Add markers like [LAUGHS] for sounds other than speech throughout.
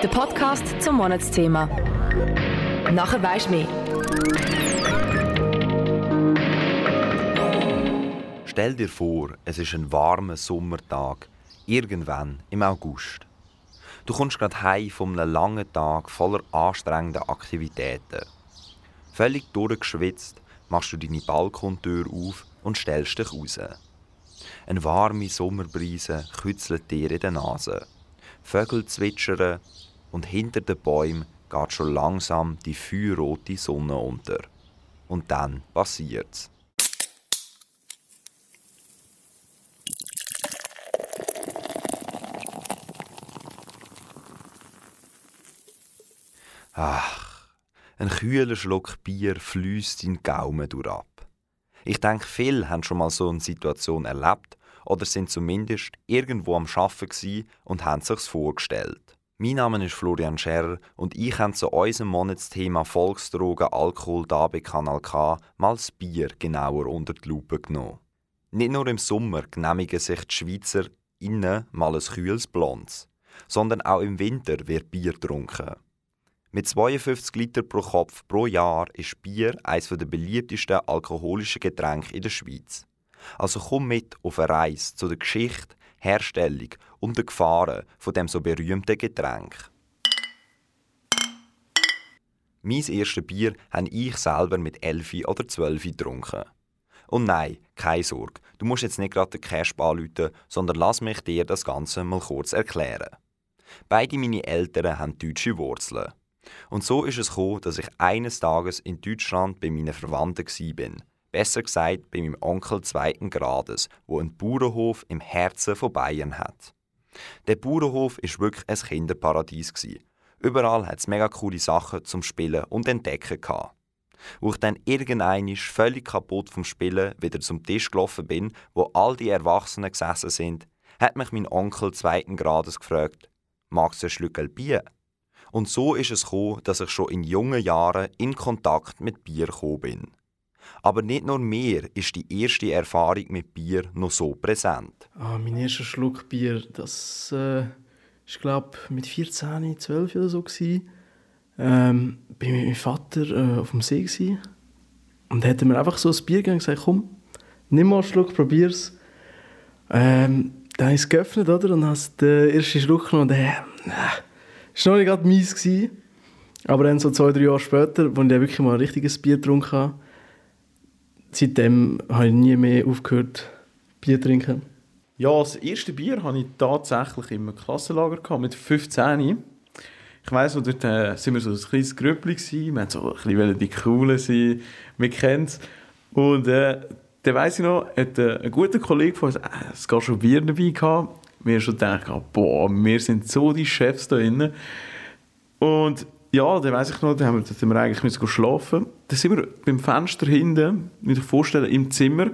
Der Podcast zum Monatsthema. Nachher weisst mehr. Stell dir vor, es ist ein warmer Sommertag, irgendwann im August. Du kommst gerade heim von einem langen Tag voller anstrengender Aktivitäten. Völlig durchgeschwitzt machst du deine Balkontür auf und stellst dich raus. Eine warme Sommerbrise kützelt dir in der Nase. Vögel zwitschern und hinter den Bäumen geht schon langsam die feuerrote Sonne unter. Und dann passiert's. Ach, ein kühler Schluck Bier fließt in Gaumen durch ab. Ich denke, viele haben schon mal so eine Situation erlebt oder sind zumindest irgendwo am Arbeiten und haben sich's vorgestellt. Mein Name ist Florian Scherer und ich habe zu unserem Monatsthema Volksdrogen Alkohol da bei Kanal K mal das Bier genauer unter die Lupe genommen. Nicht nur im Sommer genehmigen sich die Schweizer innen mal ein kühles Blondes, sondern auch im Winter wird Bier getrunken. Mit 52 Liter pro Kopf pro Jahr ist Bier eines der beliebtesten alkoholischen Getränke in der Schweiz. Also komm mit auf eine Reise zu der Geschichte, Herstellung und den Gefahren von dem so berühmten Getränk. Mein erstes Bier habe ich selber mit 11 oder 12 getrunken. Und nein, keine Sorge, du musst jetzt nicht gerade den Cash anrufen, sondern lass mich dir das Ganze mal kurz erklären. Beide meine Eltern haben deutsche Wurzeln. Und so ist es gekommen, dass ich eines Tages in Deutschland bei meinen Verwandten war. Besser gesagt bei meinem Onkel zweiten Grades, wo einen Bauernhof im Herzen von Bayern hat. Der Bauernhof ist wirklich ein Kinderparadies. Überall hat es mega coole Sachen zum Spielen und Entdecken gehabt. Wo ich dann irgendeinmal völlig kaputt vom Spielen wieder zum Tisch gelaufen bin, wo all die Erwachsenen gesessen sind, hat mich mein Onkel zweiten Grades gefragt, magst du ein Schlückel Bier? Und so ist es gekommen, dass ich schon in jungen Jahren in Kontakt mit Bier gekommen bin. Aber nicht nur mir ist die erste Erfahrung mit Bier noch so präsent. Ah, mein erster Schluck Bier, das äh, ist glaube mit 14, 12 oder so gewesen. Ähm, bin mit meinem Vater äh, auf dem See gewesen. und hat mir einfach so ein Bier gegeben und gesagt, komm, nimm mal einen Schluck, probier's. Ähm, dann habe ich es geöffnet, oder? Und habe den ersten Schluck genommen und äh, das war noch nicht gerade. Gewesen. Aber dann so zwei, drei Jahre später, als ich wirklich mal ein richtiges Bier getrunken habe, seitdem habe ich nie mehr aufgehört, Bier zu trinken. Ja, das erste Bier hatte ich tatsächlich im Klassenlager gehabt, mit 15. Ich weiss noch, dort äh, sind wir so ein kleines Grüppli. Wir wollten so ein bisschen die Coolen sein. Wir kennen es. Und äh, dann weiss ich noch, hat äh, ein guter Kollege von uns, äh, es gab schon Bier dabei gehabt. Wir haben schon gedacht, boah, wir sind so die Chefs da drinnen. Und ja, dann weiss ich noch, dann haben wir, wir eigentlich müssen schlafen. Dann sind wir beim Fenster hinten, muss ich vorstellen, im Zimmer,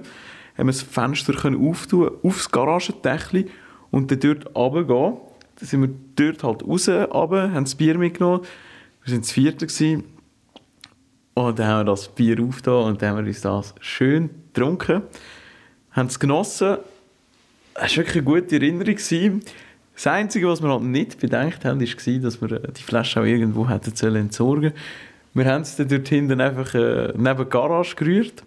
haben wir das Fenster können auftun, aufs Garagendächli und dann dort runtergehen. Dann sind wir dort halt raus, runter, haben das Bier mitgenommen. Wir waren das vierte. Gewesen. Und dann haben wir das Bier aufgetan und dann haben wir uns das schön getrunken. Haben es genossen. Es war wirklich eine gute Erinnerung. Gewesen. Das Einzige, was wir halt nicht bedenkt haben, war, dass wir die Flasche auch irgendwo hätten entsorgen Wir haben es dann dort hinten einfach äh, neben die Garage gerührt.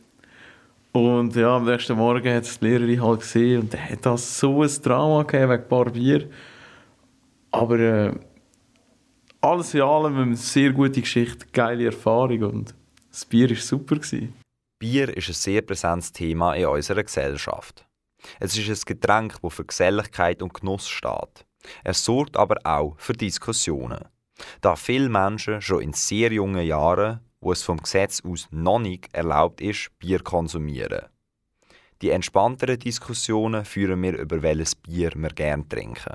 Und ja, am nächsten Morgen hat es die Lehrerin halt gesehen und dann hat das so ein Drama gegeben wegen ein paar Bier. Aber äh, alles in allem eine sehr gute Geschichte, geile Erfahrung und das Bier war super. Gewesen. Bier ist ein sehr präsentes Thema in unserer Gesellschaft. Es ist ein Getränk, das für Geselligkeit und Genuss steht. Es sorgt aber auch für Diskussionen. Da viele Menschen schon in sehr jungen Jahren, wo es vom Gesetz aus noch nicht erlaubt ist, Bier konsumieren. Die entspannteren Diskussionen führen wir über welches Bier wir gerne trinken.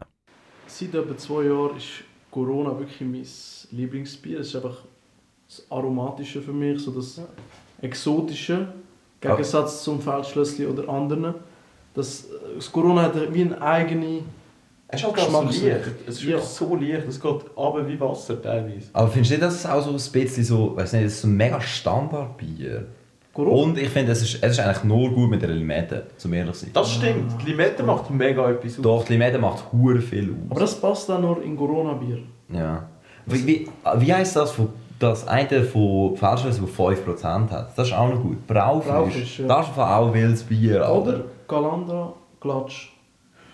Seit etwa zwei Jahren ist Corona wirklich mein Lieblingsbier. Es ist einfach das Aromatische für mich, so das Exotische, im Gegensatz zum Feldschlössli oder anderen. Das, das Corona hat wie eine eigene es ist halt so leicht. Es ist ja. so leicht. Es geht aber wie Wasser teilweise. Aber findest du nicht, dass es auch so ein bisschen so, weiß nicht, so ein mega Standardbier? Und ich finde, es ist, es ist eigentlich nur gut mit der Limette, zum ehrlich sein. Das stimmt. Die Limette macht mega etwas aus. Doch, die Limette macht hure viel aus. Aber das passt dann nur in Corona-Bier. Ja. Wie, wie, wie heisst das, von- das eine von Feldschlösser, das 5% hat? Das ist auch noch gut. Braufrisch. Braufrisch, ja. Das ist einfach auch wildes Bier. Oder Galandra Glatsch.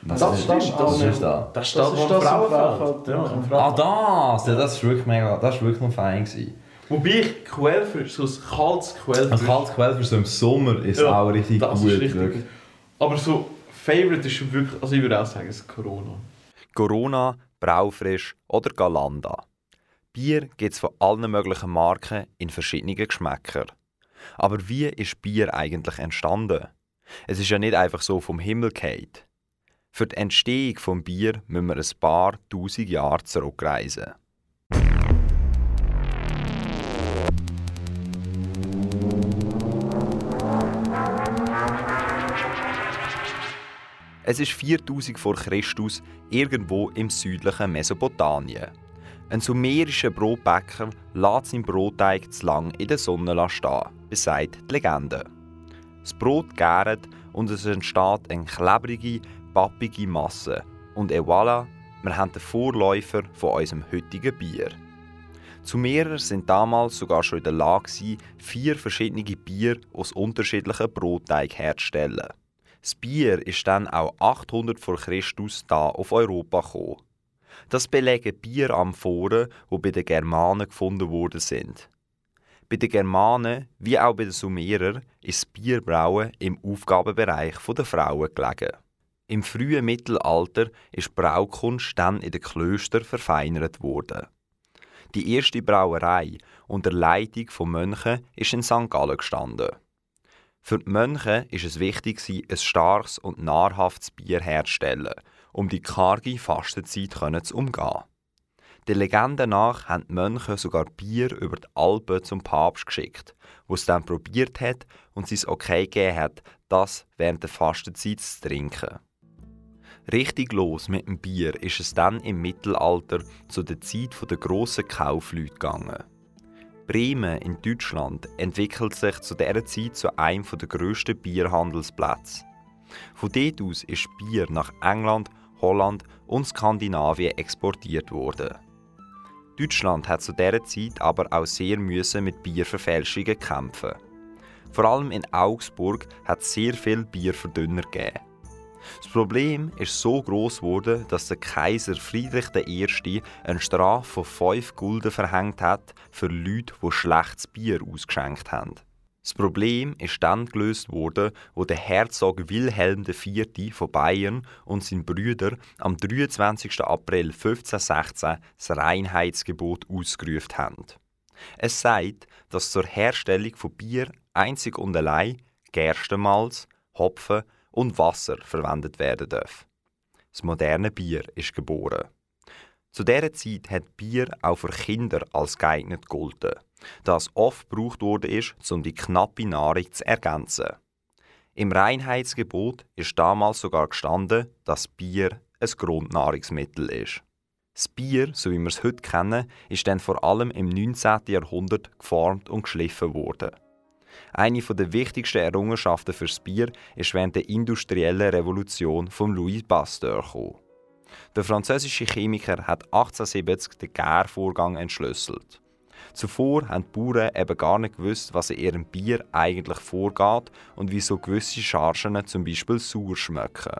Was Das ist stimmt, das? das Was ist- ist da? Das steht Das das ist das Frauenfeld. Frauenfeld, Ja, im Ah, Frauenfeld. das! Ja, das ist wirklich mega, das ist wirklich noch fein gewesen. Wobei ich Quellfisch, so ein kaltes Ein Quellfisch. kaltes Quell für so im Sommer ist Ja, auch richtig das gut. ist richtig wirklich. Aber so, Favorite ist wirklich, also ich würde auch sagen, es ist Corona. Corona, Braufrisch oder Galanda. Bier gibt es von allen möglichen Marken in verschiedenen Geschmäckern. Aber wie ist Bier eigentlich entstanden? Es ist ja nicht einfach so vom Himmel gefallen. Für die Entstehung vom Bier müssen wir ein paar tausend Jahre zurückreisen. Es ist 4000 vor Christus irgendwo im südlichen Mesopotamien. Ein sumerischer Brotbäcker lässt seinen Brotteig zu lang in der Sonne stehen, besagt die Legende. Das Brot gärt und es entsteht eine klebrige, pappige Masse. Und et voilà, wir haben den Vorläufer von unserem heutigen Bier. Die Sumerer sind damals sogar schon in der Lage, vier verschiedene Bier aus unterschiedlichen Brotteig herzustellen. Das Bier ist dann auch 800 vor Christus da auf Europa gekommen. Das belegen Bieramphoren, die bei den Germanen gefunden worden sind. Bei den Germanen, wie auch bei den Sumerern, ist das Bierbrauen im Aufgabenbereich der Frauen gelegen. Im frühen Mittelalter ist Braukunst dann in den Klöstern verfeinert worden. Die erste Brauerei unter Leitung von Mönchen ist in St. Gallen gestanden. Für die Mönche ist es wichtig, ein starkes und nahrhaftes Bier herzustellen, um die karge Fastenzeit zu umgehen. Der Legende nach haben die Mönche sogar Bier über die Alpen zum Papst geschickt, wo es dann probiert hat und sie es okay gegeben hat, das während der Fastenzeit zu trinken. Richtig los mit dem Bier ist es dann im Mittelalter zu der Zeit der grossen Kaufleute gegangen. Bremen in Deutschland entwickelt sich zu dieser Zeit zu einem der grössten Bierhandelsplätze. Von dort aus ist Bier nach England, Holland und Skandinavien exportiert worden. Deutschland hat zu dieser Zeit aber auch sehr müssen mit Bierverfälschungen kämpfen. Vor allem in Augsburg hat es sehr viel Bierverdünner gegeben. Das Problem ist so groß geworden, dass der Kaiser Friedrich I. eine Strafe von 5 Gulden verhängt hat für Leute, die schlechtes Bier ausgeschenkt haben. Das Problem ist dann gelöst worden, wo der Herzog Wilhelm IV. von Bayern und sein Brüder am 23. April 1516 das Reinheitsgebot ausgerufen haben. Es sagt, dass zur Herstellung von Bier einzig und allein Gerstenmalz, Hopfen und Wasser verwendet werden darf. Das moderne Bier ist geboren. Zu dieser Zeit hat Bier auch für Kinder als geeignet gegolten, da es oft gebraucht wurde, um die knappe Nahrung zu ergänzen. Im Reinheitsgebot ist damals sogar gestanden, dass Bier ein Grundnahrungsmittel ist. Das Bier, so wie wir es heute kennen, ist dann vor allem im 19. Jahrhundert geformt und geschliffen worden. Eine der wichtigsten Errungenschaften fürs Bier ist während der industriellen Revolution von Louis Pasteur gekommen. Der französische Chemiker hat 1870 den Gärvorgang entschlüsselt. Zuvor haben die Bauern eben gar nicht gewusst, was in ihrem Bier eigentlich vorgeht und wieso gewisse Chargen zum Beispiel sauer schmecken.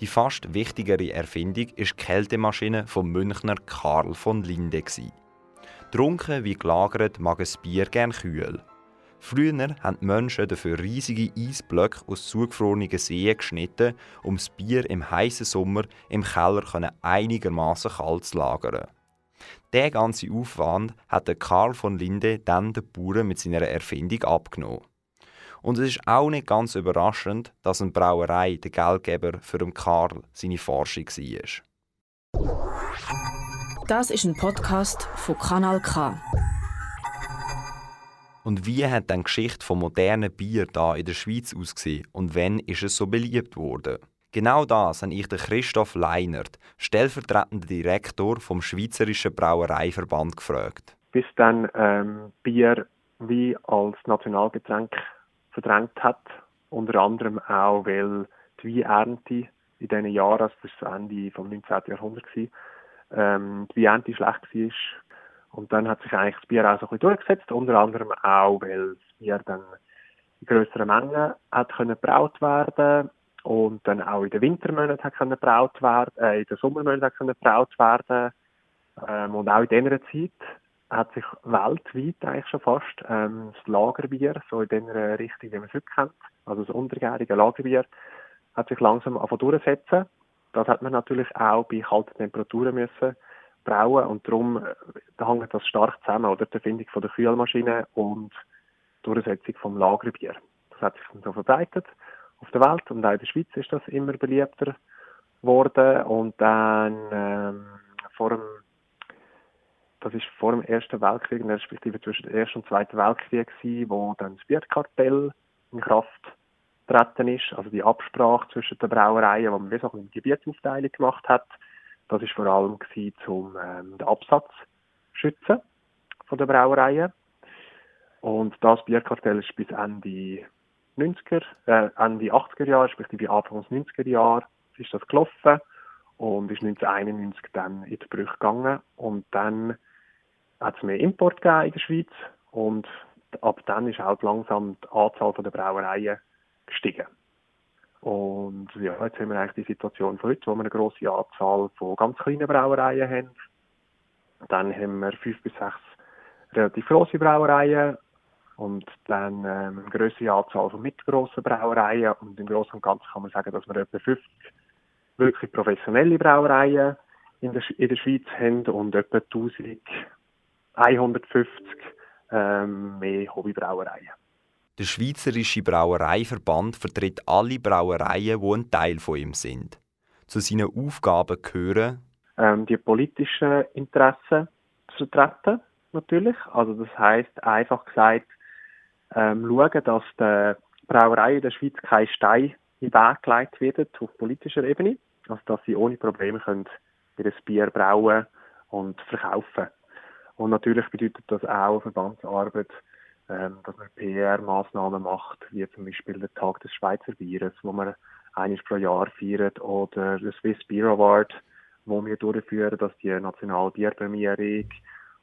Die fast wichtigere Erfindung ist die Kältemaschine vom Münchner Karl von Linde. Trunken wie gelagert mag ein Bier gern kühl. Früher haben die Menschen dafür riesige Eisblöcke aus zugefrorenen Seen geschnitten, um das Bier im heißen Sommer im Keller einigermaßen kalt zu lagern. Der ganze Aufwand hat der Karl von Linde dann den Bauern mit seiner Erfindung abgenommen. Und es ist auch nicht ganz überraschend, dass eine Brauerei der Geldgeber für den Karl seine Forschung war. Das ist ein Podcast von Kanal K. Und wie hat dann die Geschichte vom modernen Bier da in der Schweiz ausgesehen und wann ist es so beliebt worden? Genau das habe ich den Christoph Leinert, stellvertretender Direktor vom Schweizerischen Brauereiverband, gefragt. bis dann ähm, Bier wie als Nationalgetränk verdrängt hat. Unter anderem auch, weil die Weinernte in diesen Jahren, also das war das Ende vom 19. Jahrhundert, gewesen, ähm, die Weinernte schlecht war Und dann hat sich eigentlich das Bier auch so ein bisschen durchgesetzt, unter anderem auch, weil das Bier dann in grösseren Mengen hat können gebraut werden und dann auch in den Wintermonaten können gebraut werden, äh, in den Sommermonaten können gebraut werden ähm, und auch in dieser Zeit hat sich weltweit eigentlich schon fast ähm, das Lagerbier, so in der Richtung, wie man es heute kennt, also das untergärige Lagerbier, hat sich langsam durchsetzen. Das hat man natürlich auch bei kalten Temperaturen müssen brauen und darum äh, da hängt das stark zusammen, oder die Erfindung von der Kühlmaschine und die Durchsetzung vom Lagerbier. Das hat sich dann so verbreitet auf der Welt und auch in der Schweiz ist das immer beliebter geworden und dann ähm, vor dem das ist vor dem Ersten Weltkrieg, respektive zwischen dem Ersten und Zweiten Weltkrieg, gewesen, wo dann das Bierkartell in Kraft getreten ist, also die Absprache zwischen den Brauereien, wo man wie so eine Gebietsaufteilung gemacht hat. Das ist vor allem gewesen, um ähm, den Absatz schützen von den Brauereien. Und das Bierkartell ist bis Ende 90er, äh, Ende 80er Jahre, respektive Anfang des 90er Jahre, ist das gelaufen und ist 1991 dann in die Brüche gegangen. Und dann hat es mehr Import gegeben in der Schweiz und ab dann ist auch langsam die Anzahl der Brauereien gestiegen. Und ja, jetzt haben wir eigentlich die Situation von heute, wo wir eine grosse Anzahl von ganz kleinen Brauereien haben. Dann haben wir fünf bis sechs relativ grosse Brauereien und dann ähm, eine größere Anzahl von mittelgroßen Brauereien. Und im Großen und Ganzen kann man sagen, dass wir etwa 50 wirklich professionelle Brauereien in der, in der Schweiz haben und etwa 1000 150 ähm, mehr Hobbybrauereien. Der Schweizerische Brauereiverband vertritt alle Brauereien, die ein Teil von ihm sind. Zu seinen Aufgaben gehören ähm, die politischen Interessen zu vertreten, natürlich. Also das heißt einfach gesagt, ähm, schauen, dass der Brauerei in der Schweiz kein Stein in den Weg gelegt wird auf politischer Ebene, also dass sie ohne Probleme können ihr Bier brauen und verkaufen und natürlich bedeutet das auch Verbandsarbeit, ähm, dass man PR-Maßnahmen macht, wie zum Beispiel der Tag des Schweizer Bieres, wo man eines pro Jahr feiert, oder der Swiss Beer Award, wo wir durchführen, dass die nationale Bierprämierung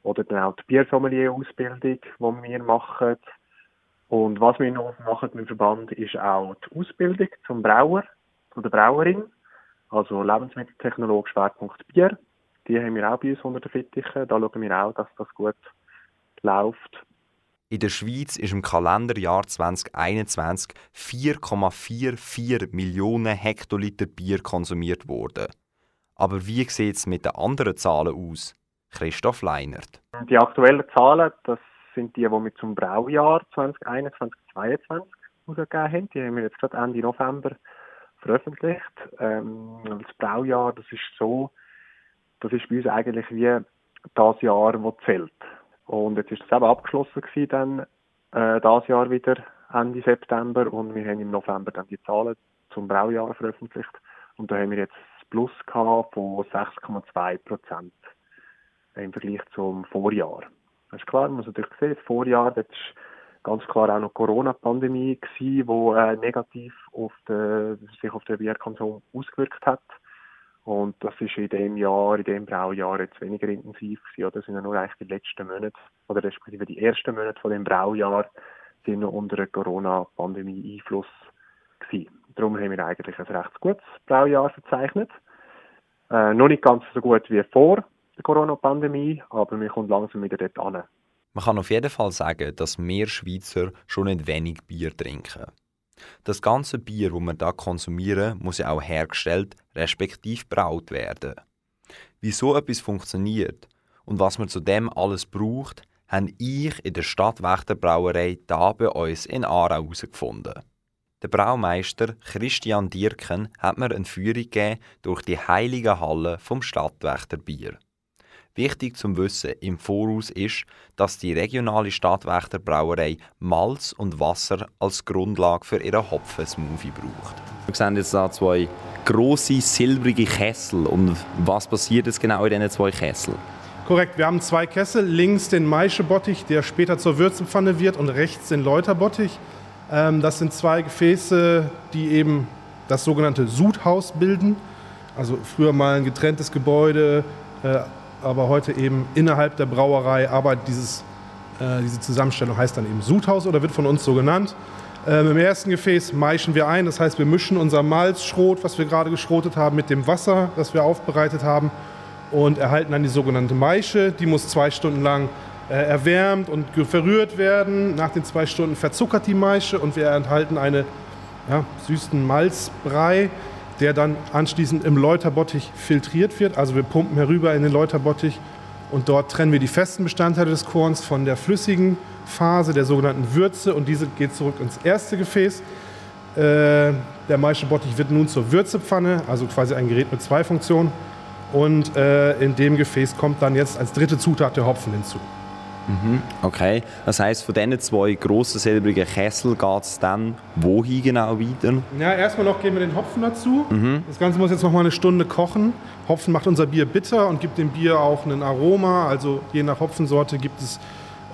oder dann auch die Biersommelier-Ausbildung, die wir machen. Und was wir noch machen mit dem Verband, ist auch die Ausbildung zum Brauer oder Brauerin, also Lebensmitteltechnolog Schwerpunkt Bier die haben wir auch bei uns unter den Fittichen. Da schauen wir auch, dass das gut läuft. In der Schweiz ist im Kalenderjahr 2021 4,44 Millionen Hektoliter Bier konsumiert worden. Aber wie sieht es mit den anderen Zahlen aus? Christoph Leinert. Die aktuellen Zahlen, das sind die, die wir zum Braujahr 2021, 2022 ausgegeben haben. Die haben wir jetzt gerade Ende November veröffentlicht. Ähm, das Braujahr, das ist so, das ist bei uns eigentlich wie das Jahr, das zählt. Und jetzt ist es eben abgeschlossen gewesen, dann, äh, das Jahr wieder Ende September und wir haben im November dann die Zahlen zum Braujahr veröffentlicht und da haben wir jetzt das Plus gehabt von 6,2 Prozent im Vergleich zum Vorjahr. Das ist klar, man muss natürlich sehen, das Vorjahr, das ist ganz klar auch noch Corona-Pandemie gewesen, die äh, negativ auf den, sich auf den Bierkonsum ausgewirkt hat. Und das ist in dem Jahr, in dem Braujahr jetzt weniger intensiv gewesen. Oder? Das sind ja nur eigentlich die letzten Monate, oder respektive die ersten Monate von dem Braujahr, sind noch unter der Corona-Pandemie Einfluss gewesen. Darum haben wir eigentlich ein recht gutes Braujahr verzeichnet. Äh, noch nicht ganz so gut wie vor der Corona-Pandemie, aber wir kommen langsam wieder dort an. Man kann auf jeden Fall sagen, dass mehr Schweizer schon nicht wenig Bier trinken. Das ganze Bier, das wir da konsumieren, muss ja auch hergestellt, respektive braut werden. Wie so etwas funktioniert und was man zu dem alles braucht, haben ich in der Stadtwächterbrauerei da bei uns in Aarau herausgefunden. Der Braumeister Christian Dirken hat mir eine Führung gegeben durch die heilige Halle vom Stadtwächterbier. Wichtig zum Wissen im Voraus ist, dass die regionale Stadtwächterbrauerei Malz und Wasser als Grundlage für ihren Hopfensmoothie braucht. Wir sehen jetzt da zwei große silbrige Kessel. Und was passiert jetzt genau in diesen zwei Kesseln? Korrekt, wir haben zwei Kessel. Links den Maischebottich, der später zur Würzepfanne wird, und rechts den Läuterbottich. Ähm, das sind zwei Gefäße, die eben das sogenannte Sudhaus bilden. Also früher mal ein getrenntes Gebäude, äh, aber heute eben innerhalb der Brauerei. Aber dieses, äh, diese Zusammenstellung heißt dann eben Sudhaus oder wird von uns so genannt. Ähm, Im ersten Gefäß maischen wir ein, das heißt, wir mischen unser Malzschrot, was wir gerade geschrotet haben, mit dem Wasser, das wir aufbereitet haben und erhalten dann die sogenannte Maische. Die muss zwei Stunden lang äh, erwärmt und verrührt werden. Nach den zwei Stunden verzuckert die Maische und wir erhalten einen ja, süßen Malzbrei, der dann anschließend im Läuterbottich filtriert wird. Also wir pumpen herüber in den Läuterbottich und dort trennen wir die festen Bestandteile des Korns von der flüssigen Phase, der sogenannten Würze und diese geht zurück ins erste Gefäß. Äh, der Maischebottich wird nun zur Würzepfanne, also quasi ein Gerät mit zwei Funktionen. Und äh, in dem Gefäß kommt dann jetzt als dritte Zutat der Hopfen hinzu. Mhm, okay, das heißt, von diesen zwei grossen silbrigen Kessel geht es dann wohin genau weiter? Ja, erstmal noch geben wir den Hopfen dazu. Mhm. Das Ganze muss jetzt noch mal eine Stunde kochen. Hopfen macht unser Bier bitter und gibt dem Bier auch ein Aroma. Also je nach Hopfensorte gibt es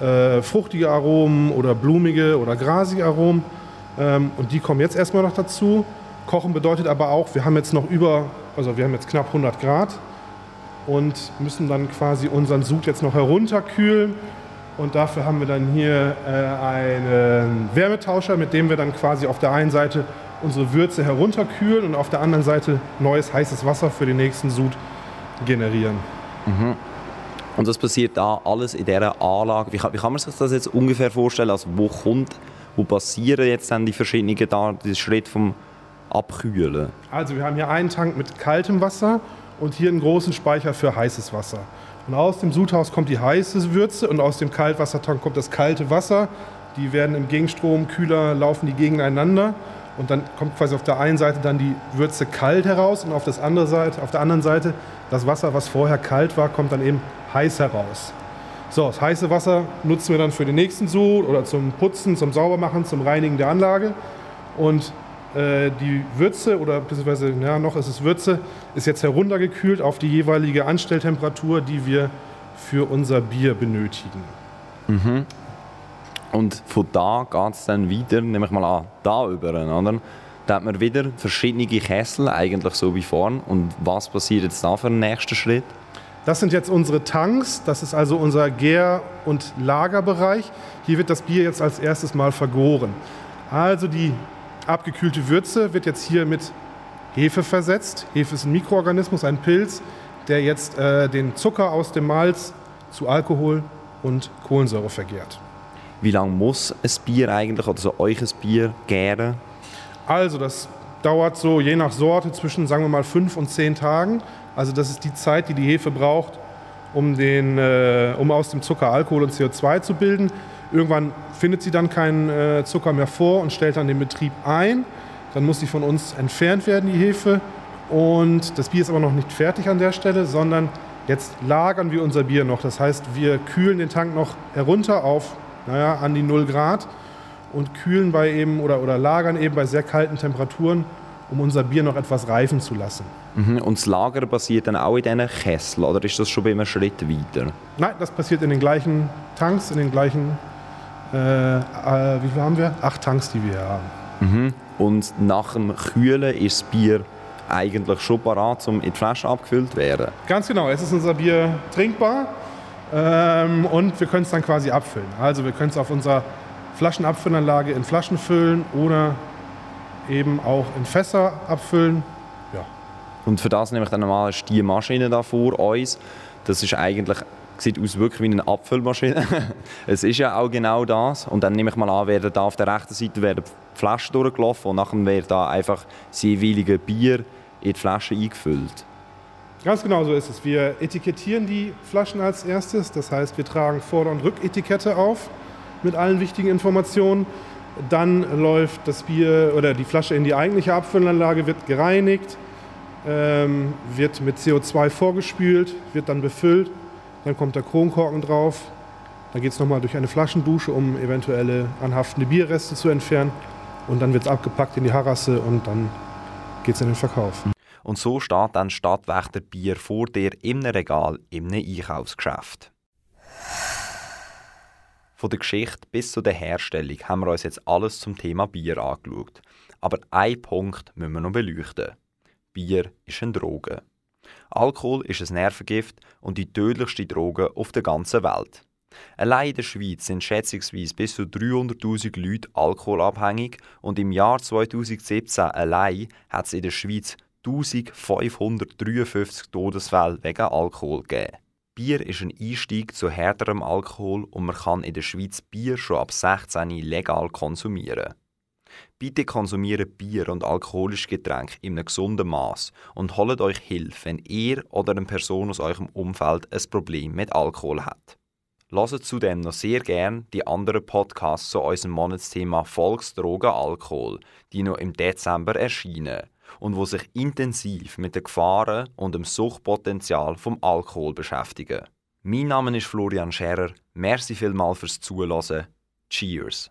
äh, fruchtige Aromen oder blumige oder grasige Aromen. Ähm, und die kommen jetzt erstmal noch dazu. Kochen bedeutet aber auch, wir haben jetzt noch über, also wir haben jetzt knapp 100 Grad und müssen dann quasi unseren Sud jetzt noch herunterkühlen. Und dafür haben wir dann hier äh, einen Wärmetauscher, mit dem wir dann quasi auf der einen Seite unsere Würze herunterkühlen und auf der anderen Seite neues heißes Wasser für den nächsten Sud generieren. Mhm. Und das passiert da alles in dieser Anlage. Wie kann, wie kann man sich das jetzt ungefähr vorstellen? Also wo kommt, wo passieren jetzt dann die verschiedenen da, die Schritt vom Abkühlen? Also wir haben hier einen Tank mit kaltem Wasser und hier einen großen Speicher für heißes Wasser. Und aus dem Sudhaus kommt die heiße Würze und aus dem Kaltwassertank kommt das kalte Wasser. Die werden im Gegenstrom kühler, laufen die gegeneinander. Und dann kommt quasi auf der einen Seite dann die Würze kalt heraus und auf, das andere Seite, auf der anderen Seite das Wasser, was vorher kalt war, kommt dann eben heiß heraus. So, das heiße Wasser nutzen wir dann für den nächsten Sud oder zum Putzen, zum Saubermachen, zum Reinigen der Anlage. Und die Würze oder beziehungsweise ja, noch ist es Würze, ist jetzt heruntergekühlt auf die jeweilige Anstelltemperatur, die wir für unser Bier benötigen. Mhm. Und von da geht es dann wieder, nehme ich mal an, da über, oder? Da hat man wieder verschiedene Kessel, eigentlich so wie vorn. Und was passiert jetzt da für den nächsten Schritt? Das sind jetzt unsere Tanks, das ist also unser Gär- und Lagerbereich. Hier wird das Bier jetzt als erstes mal vergoren. Also die abgekühlte Würze wird jetzt hier mit Hefe versetzt. Hefe ist ein Mikroorganismus, ein Pilz, der jetzt äh, den Zucker aus dem Malz zu Alkohol und Kohlensäure vergärt. Wie lange muss ein Bier eigentlich oder so euch ein Bier gären? Also das dauert so je nach Sorte zwischen, sagen wir mal, fünf und zehn Tagen. Also das ist die Zeit, die die Hefe braucht, um, den, äh, um aus dem Zucker Alkohol und CO2 zu bilden. Irgendwann findet sie dann keinen äh, Zucker mehr vor und stellt dann den Betrieb ein. Dann muss sie von uns entfernt werden, die Hefe. Und das Bier ist aber noch nicht fertig an der Stelle, sondern jetzt lagern wir unser Bier noch. Das heißt, wir kühlen den Tank noch herunter auf naja, an die 0 Grad und kühlen bei eben oder, oder lagern eben bei sehr kalten Temperaturen, um unser Bier noch etwas reifen zu lassen. Mhm. Und das Lager passiert dann auch in diesen Kessel oder ist das schon bei einem Schritt weiter? Nein, das passiert in den gleichen Tanks, in den gleichen äh, äh, wie viel haben wir? Acht Tanks, die wir hier haben. Mhm. Und nach dem Kühlen ist das Bier eigentlich schon parat, um in die Flasche abgefüllt zu werden? Ganz genau. Es ist unser Bier trinkbar ähm, und wir können es dann quasi abfüllen. Also wir können es auf unserer Flaschenabfüllanlage in Flaschen füllen oder eben auch in Fässer abfüllen. Ja. Und für das nehme ich dann normal die Maschine da vor uns. Das ist eigentlich sieht aus wirklich wie eine Abfüllmaschine. [LAUGHS] es ist ja auch genau das. Und dann nehme ich mal an, werden da auf der rechten Seite werden Flaschen durchgelaufen und nachher wird da einfach das jeweilige Bier in die Flasche eingefüllt. Ganz genau so ist es. Wir etikettieren die Flaschen als erstes. Das heißt, wir tragen Vorder- und Rücketikette auf mit allen wichtigen Informationen. Dann läuft das Bier oder die Flasche in die eigentliche Abfüllanlage, wird gereinigt, ähm, wird mit CO2 vorgespült, wird dann befüllt dann kommt der Kronkorken drauf. Dann geht es nochmal durch eine Flaschendusche, um eventuelle anhaftende Bierreste zu entfernen. Und dann wird es abgepackt in die Harasse und dann geht es in den Verkauf. Und so steht dann Stadtwächter Bier vor dir im Regal im Einkaufsgeschäft. Von der Geschichte bis zu der Herstellung haben wir uns jetzt alles zum Thema Bier angeschaut. Aber einen Punkt müssen wir noch beleuchten. Bier ist eine Droge. Alkohol ist ein Nervengift und die tödlichste Droge auf der ganzen Welt. Allein in der Schweiz sind schätzungsweise bis zu 300.000 Leute alkoholabhängig und im Jahr 2017 allein hat es in der Schweiz 1553 Todesfälle wegen Alkohol gegeben. Bier ist ein Einstieg zu härterem Alkohol und man kann in der Schweiz Bier schon ab 16 legal konsumieren. Bitte konsumiert Bier und alkoholische Getränke in einem gesunden Maß und holt euch Hilfe, wenn ihr oder eine Person aus eurem Umfeld ein Problem mit Alkohol hat. Lasst zudem noch sehr gern die anderen Podcasts zu unserem Monatsthema Volksdrogen Alkohol, die noch im Dezember erscheinen und wo sich intensiv mit den Gefahren und dem Suchtpotenzial vom Alkohol beschäftigen. Mein Name ist Florian Scherer. Merci vielmals fürs Zuhören. Cheers.